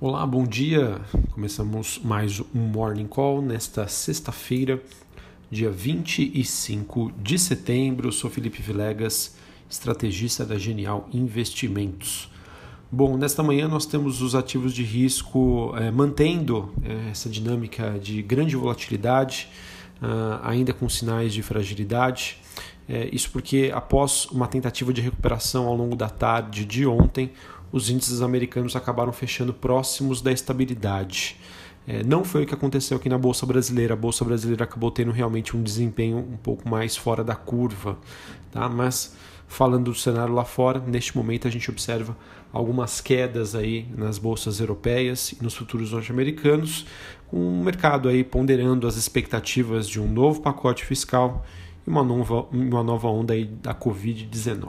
Olá, bom dia. Começamos mais um Morning Call nesta sexta-feira, dia 25 de setembro. Eu sou Felipe Vilegas, estrategista da Genial Investimentos. Bom, nesta manhã nós temos os ativos de risco eh, mantendo eh, essa dinâmica de grande volatilidade, uh, ainda com sinais de fragilidade. Eh, isso porque após uma tentativa de recuperação ao longo da tarde de ontem, os índices americanos acabaram fechando próximos da estabilidade. É, não foi o que aconteceu aqui na Bolsa Brasileira. A Bolsa Brasileira acabou tendo realmente um desempenho um pouco mais fora da curva. Tá? Mas falando do cenário lá fora, neste momento a gente observa algumas quedas aí nas bolsas europeias e nos futuros norte-americanos, com o mercado aí ponderando as expectativas de um novo pacote fiscal e uma nova, uma nova onda aí da Covid-19.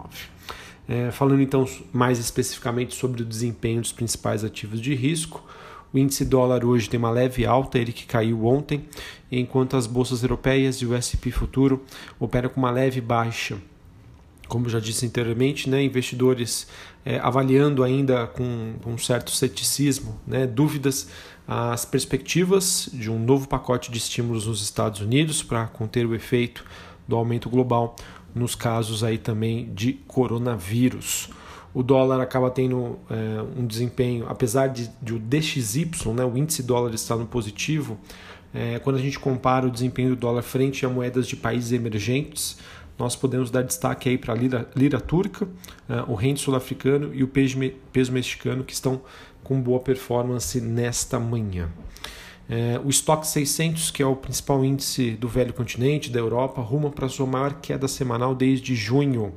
É, falando então mais especificamente sobre o desempenho dos principais ativos de risco, o índice dólar hoje tem uma leve alta, ele que caiu ontem, enquanto as bolsas europeias e o S&P futuro operam com uma leve baixa. Como já disse anteriormente, né, investidores é, avaliando ainda com, com um certo ceticismo, né, dúvidas, as perspectivas de um novo pacote de estímulos nos Estados Unidos para conter o efeito do aumento global nos casos aí também de coronavírus. O dólar acaba tendo é, um desempenho, apesar de, de, o DXY, né, o índice dólar estar no positivo, é, quando a gente compara o desempenho do dólar frente a moedas de países emergentes, nós podemos dar destaque aí para a lira, lira turca, é, o rende sul-africano e o peso, peso mexicano, que estão com boa performance nesta manhã. É, o estoque 600, que é o principal índice do velho continente, da Europa, ruma para sua maior queda semanal desde junho,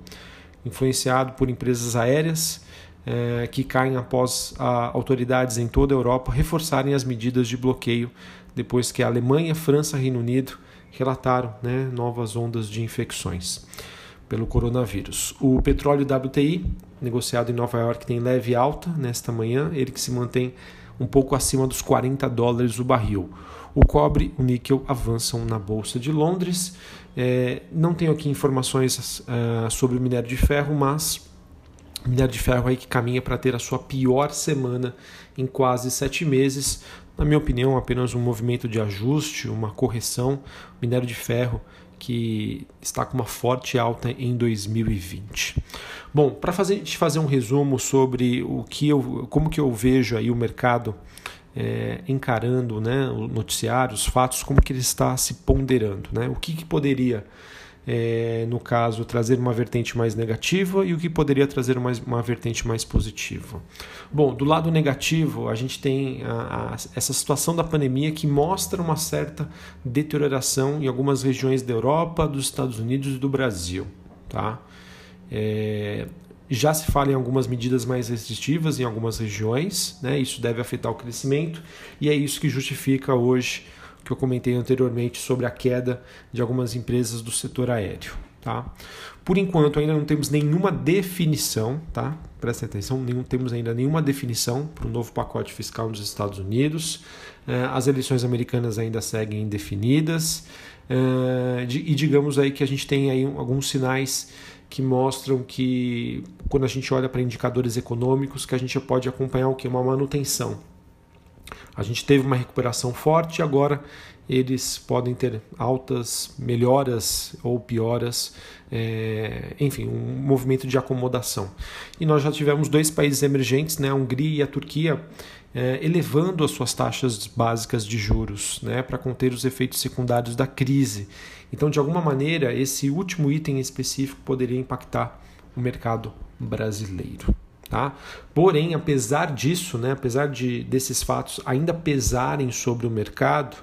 influenciado por empresas aéreas é, que caem após a, autoridades em toda a Europa reforçarem as medidas de bloqueio depois que a Alemanha, França e Reino Unido relataram né, novas ondas de infecções pelo coronavírus. O petróleo WTI, negociado em Nova York, tem leve alta nesta manhã, ele que se mantém um pouco acima dos 40 dólares o barril. O cobre e o níquel avançam na Bolsa de Londres. É, não tenho aqui informações uh, sobre o minério de ferro, mas o minério de ferro aí que caminha para ter a sua pior semana em quase sete meses. Na minha opinião, apenas um movimento de ajuste, uma correção. O minério de ferro que está com uma forte alta em 2020. Bom, para fazer, fazer um resumo sobre o que eu, como que eu vejo aí o mercado é, encarando né, o noticiário, os fatos, como que ele está se ponderando, né? O que, que poderia é, no caso, trazer uma vertente mais negativa e o que poderia trazer uma, uma vertente mais positiva. Bom, do lado negativo, a gente tem a, a, essa situação da pandemia que mostra uma certa deterioração em algumas regiões da Europa, dos Estados Unidos e do Brasil. Tá? É, já se fala em algumas medidas mais restritivas em algumas regiões, né? isso deve afetar o crescimento, e é isso que justifica hoje que eu comentei anteriormente sobre a queda de algumas empresas do setor aéreo. Tá? Por enquanto ainda não temos nenhuma definição, tá? Presta atenção, não temos ainda nenhuma definição para o novo pacote fiscal nos Estados Unidos. Eh, as eleições americanas ainda seguem indefinidas eh, e digamos aí que a gente tem aí alguns sinais que mostram que quando a gente olha para indicadores econômicos que a gente pode acompanhar o que uma manutenção a gente teve uma recuperação forte e agora eles podem ter altas melhoras ou pioras, é, enfim, um movimento de acomodação. E nós já tivemos dois países emergentes, né, a Hungria e a Turquia, é, elevando as suas taxas básicas de juros né, para conter os efeitos secundários da crise. Então, de alguma maneira, esse último item específico poderia impactar o mercado brasileiro. Tá? Porém, apesar disso, né, apesar de desses fatos ainda pesarem sobre o mercado,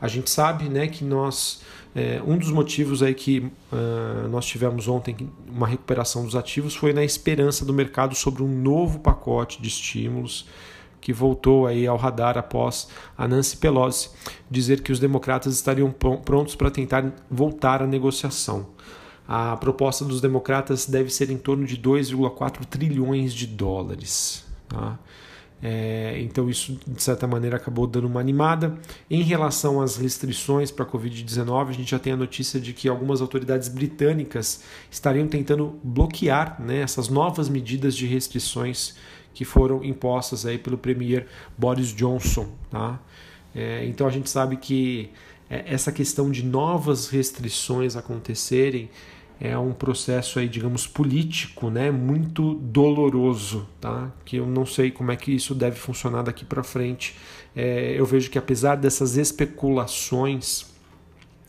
a gente sabe né, que nós é, um dos motivos aí que uh, nós tivemos ontem uma recuperação dos ativos foi na esperança do mercado sobre um novo pacote de estímulos que voltou aí ao radar após a Nancy Pelosi dizer que os democratas estariam prontos para tentar voltar à negociação. A proposta dos democratas deve ser em torno de 2,4 trilhões de dólares. Tá? É, então, isso de certa maneira acabou dando uma animada. Em relação às restrições para a Covid-19, a gente já tem a notícia de que algumas autoridades britânicas estariam tentando bloquear né, essas novas medidas de restrições que foram impostas aí pelo premier Boris Johnson. Tá? É, então a gente sabe que essa questão de novas restrições acontecerem é um processo aí, digamos, político, né, muito doloroso, tá? Que eu não sei como é que isso deve funcionar daqui para frente. É, eu vejo que apesar dessas especulações,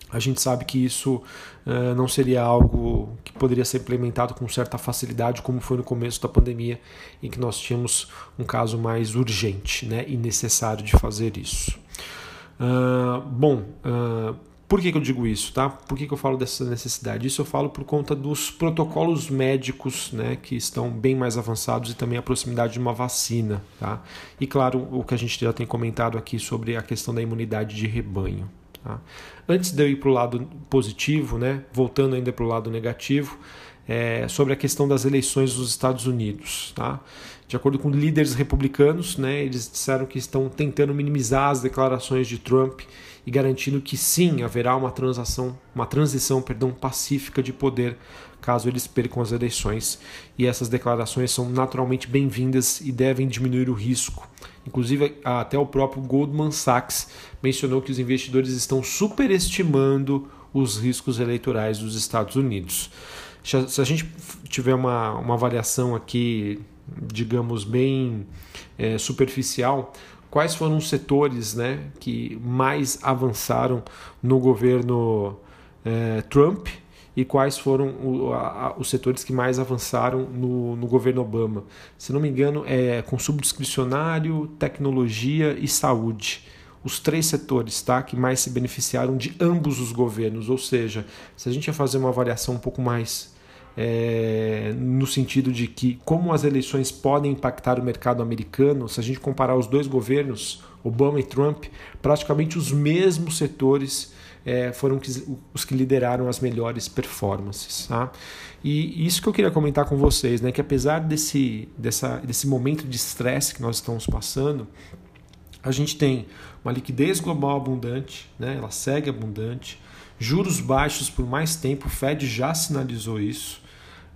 a gente sabe que isso uh, não seria algo que poderia ser implementado com certa facilidade, como foi no começo da pandemia, em que nós tínhamos um caso mais urgente, né, e necessário de fazer isso. Uh, bom, uh, por que, que, eu digo isso? Tá? Por que, que eu falo dessa necessidade? Isso eu falo por conta dos protocolos médicos né, que estão bem mais avançados e também a proximidade de uma vacina. Tá? E claro, o que a gente já tem comentado aqui sobre a questão da imunidade de rebanho. Tá? Antes de eu ir para o lado positivo, né, voltando ainda para o lado negativo, é, sobre a questão das eleições dos Estados Unidos. Tá? De acordo com líderes republicanos, né, eles disseram que estão tentando minimizar as declarações de Trump e garantindo que sim haverá uma transação, uma transição, perdão, pacífica de poder caso eles percam as eleições. E essas declarações são naturalmente bem-vindas e devem diminuir o risco. Inclusive, até o próprio Goldman Sachs mencionou que os investidores estão superestimando os riscos eleitorais dos Estados Unidos. Se a gente tiver uma, uma avaliação aqui, digamos, bem é, superficial, quais foram os setores né, que mais avançaram no governo é, Trump e quais foram o, a, os setores que mais avançaram no, no, governo Obama. Se não me engano, é consumo discricionário, tecnologia e saúde. Os três setores tá, que mais se beneficiaram de ambos os governos. Ou seja, se a gente ia fazer uma avaliação um pouco mais é, no sentido de que como as eleições podem impactar o mercado americano, se a gente comparar os dois governos, Obama e Trump, praticamente os mesmos setores é, foram os que lideraram as melhores performances. Tá? E isso que eu queria comentar com vocês, né, que apesar desse, dessa, desse momento de estresse que nós estamos passando, a gente tem uma liquidez global abundante, né, ela segue abundante, juros baixos por mais tempo, o Fed já sinalizou isso.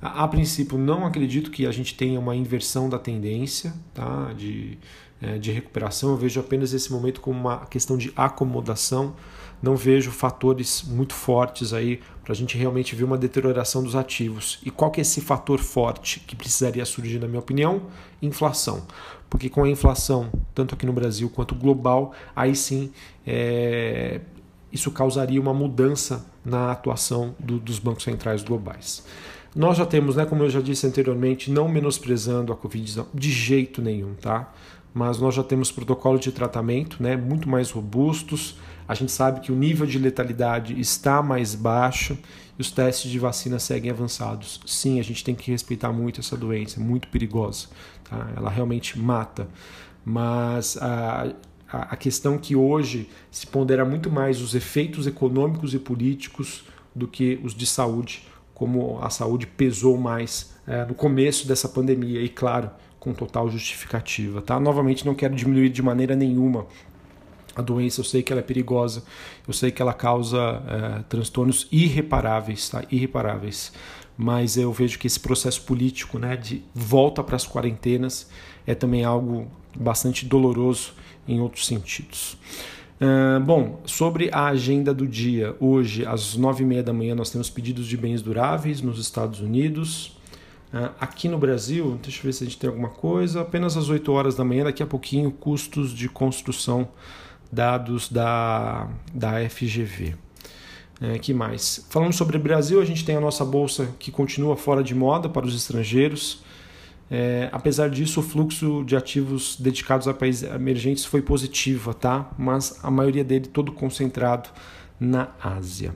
A, princípio, não acredito que a gente tenha uma inversão da tendência tá? de, é, de recuperação. Eu vejo apenas esse momento como uma questão de acomodação. Não vejo fatores muito fortes aí para a gente realmente ver uma deterioração dos ativos. E qual que é esse fator forte que precisaria surgir, na minha opinião? Inflação. Porque com a inflação, tanto aqui no Brasil quanto global, aí sim é, isso causaria uma mudança na atuação do, dos bancos centrais globais. Nós já temos, né, como eu já disse anteriormente, não menosprezando a Covid de jeito nenhum, tá? Mas nós já temos protocolos de tratamento né, muito mais robustos. A gente sabe que o nível de letalidade está mais baixo e os testes de vacina seguem avançados. Sim, a gente tem que respeitar muito essa doença, é muito perigosa. Tá? Ela realmente mata. Mas a, a questão que hoje se pondera muito mais os efeitos econômicos e políticos do que os de saúde como a saúde pesou mais é, no começo dessa pandemia e, claro, com total justificativa. Tá? Novamente, não quero diminuir de maneira nenhuma a doença, eu sei que ela é perigosa, eu sei que ela causa é, transtornos irreparáveis, tá? irreparáveis. Mas eu vejo que esse processo político né, de volta para as quarentenas é também algo bastante doloroso em outros sentidos. Uh, bom, sobre a agenda do dia, hoje às nove e meia da manhã nós temos pedidos de bens duráveis nos Estados Unidos. Uh, aqui no Brasil, deixa eu ver se a gente tem alguma coisa, apenas às 8 horas da manhã, daqui a pouquinho, custos de construção dados da, da FGV. É, que mais? Falando sobre o Brasil, a gente tem a nossa bolsa que continua fora de moda para os estrangeiros. É, apesar disso, o fluxo de ativos dedicados a países emergentes foi positivo, tá? mas a maioria dele todo concentrado na Ásia.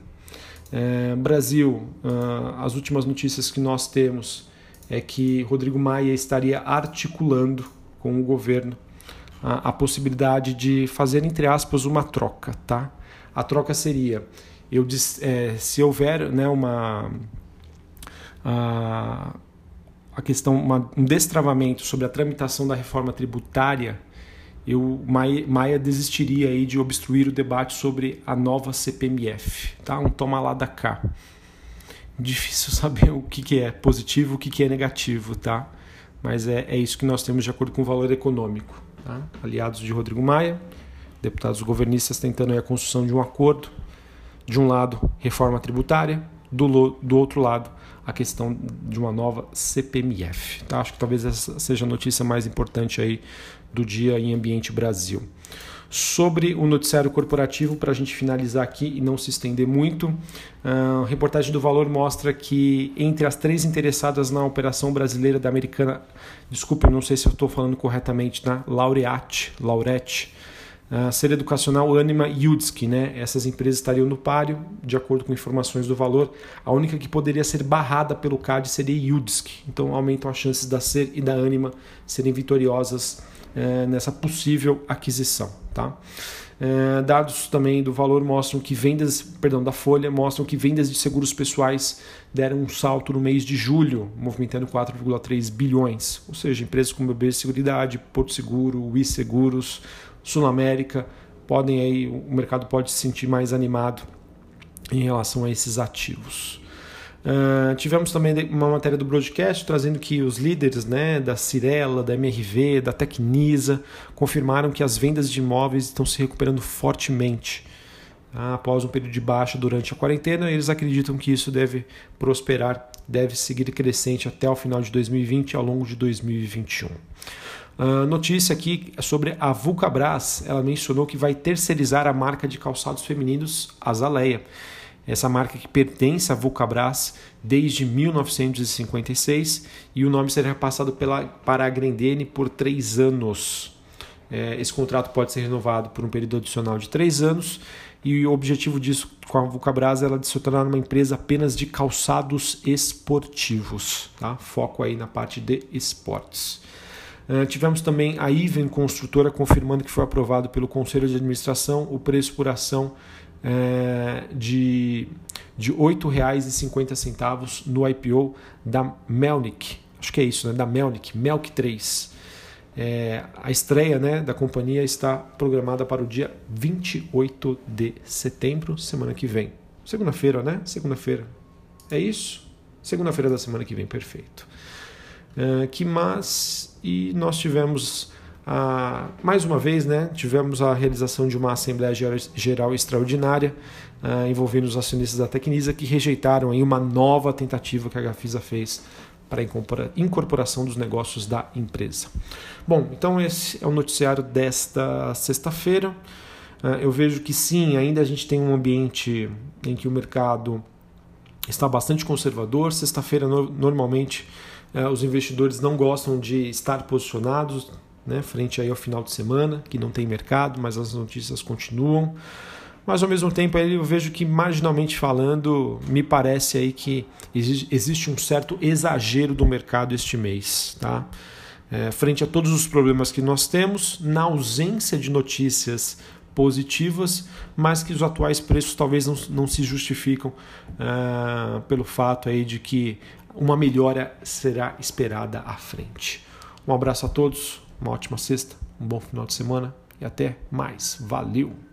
É, Brasil, uh, as últimas notícias que nós temos é que Rodrigo Maia estaria articulando com o governo a, a possibilidade de fazer, entre aspas, uma troca. Tá? A troca seria, eu, é, se houver né, uma. Uh, a questão, uma, um destravamento sobre a tramitação da reforma tributária, eu Maia, Maia, desistiria aí de obstruir o debate sobre a nova CPMF, tá? Um toma lá da cá. Difícil saber o que, que é positivo, o que, que é negativo, tá? mas é, é isso que nós temos de acordo com o valor econômico. Tá? Aliados de Rodrigo Maia, deputados governistas tentando a construção de um acordo. De um lado, reforma tributária, do, do outro lado, a questão de uma nova CPMF. Tá? Acho que talvez essa seja a notícia mais importante aí do dia em ambiente Brasil. Sobre o noticiário corporativo, para a gente finalizar aqui e não se estender muito, a reportagem do Valor mostra que entre as três interessadas na operação brasileira da americana, desculpe, não sei se eu estou falando corretamente, na Laureate, Laurette, a Ser Educacional Anima e né? Essas empresas estariam no páreo, de acordo com informações do valor. A única que poderia ser barrada pelo CAD seria Udski. Então aumentam as chances da Ser e da Anima serem vitoriosas é, nessa possível aquisição. Tá? É, dados também do valor mostram que vendas, perdão, da Folha mostram que vendas de seguros pessoais deram um salto no mês de julho, movimentando 4,3 bilhões. Ou seja, empresas como BB Seguridade, Porto Seguro, Seguros, Sul América, podem aí, o mercado pode se sentir mais animado em relação a esses ativos. Uh, tivemos também uma matéria do broadcast trazendo que os líderes né, da Cirela, da MRV, da Tecnisa confirmaram que as vendas de imóveis estão se recuperando fortemente. Uh, após um período de baixa durante a quarentena, eles acreditam que isso deve prosperar, deve seguir crescente até o final de 2020 e ao longo de 2021. Uh, notícia aqui sobre a Vulcabras. Ela mencionou que vai terceirizar a marca de calçados femininos Azaleia essa marca que pertence à Vulcabras desde 1956 e o nome será passado pela, para a Grendene por três anos. É, esse contrato pode ser renovado por um período adicional de três anos e o objetivo disso com a Vulcabras é de se tornar uma empresa apenas de calçados esportivos, tá? foco aí na parte de esportes. Uh, tivemos também a Iven Construtora confirmando que foi aprovado pelo Conselho de Administração o preço por ação é, de, R$ 8,50 no IPO da Melnick. Acho que é isso, né? da Melnick, Melk 3. É, a estreia né, da companhia está programada para o dia 28 de setembro, semana que vem. Segunda-feira, né? Segunda-feira. É isso? Segunda-feira da semana que vem, perfeito. É, que mais? E nós tivemos ah, mais uma vez, né, tivemos a realização de uma Assembleia Geral Extraordinária ah, envolvendo os acionistas da Tecnisa que rejeitaram aí uma nova tentativa que a Gafisa fez para a incorporação dos negócios da empresa. Bom, então esse é o noticiário desta sexta-feira. Ah, eu vejo que sim, ainda a gente tem um ambiente em que o mercado está bastante conservador. Sexta-feira, normalmente, eh, os investidores não gostam de estar posicionados, né, frente aí ao final de semana, que não tem mercado, mas as notícias continuam. Mas ao mesmo tempo eu vejo que marginalmente falando, me parece aí que existe um certo exagero do mercado este mês, tá? É, frente a todos os problemas que nós temos, na ausência de notícias positivas, mas que os atuais preços talvez não, não se justificam uh, pelo fato aí de que uma melhora será esperada à frente. Um abraço a todos, uma ótima sexta, um bom final de semana e até mais. Valeu!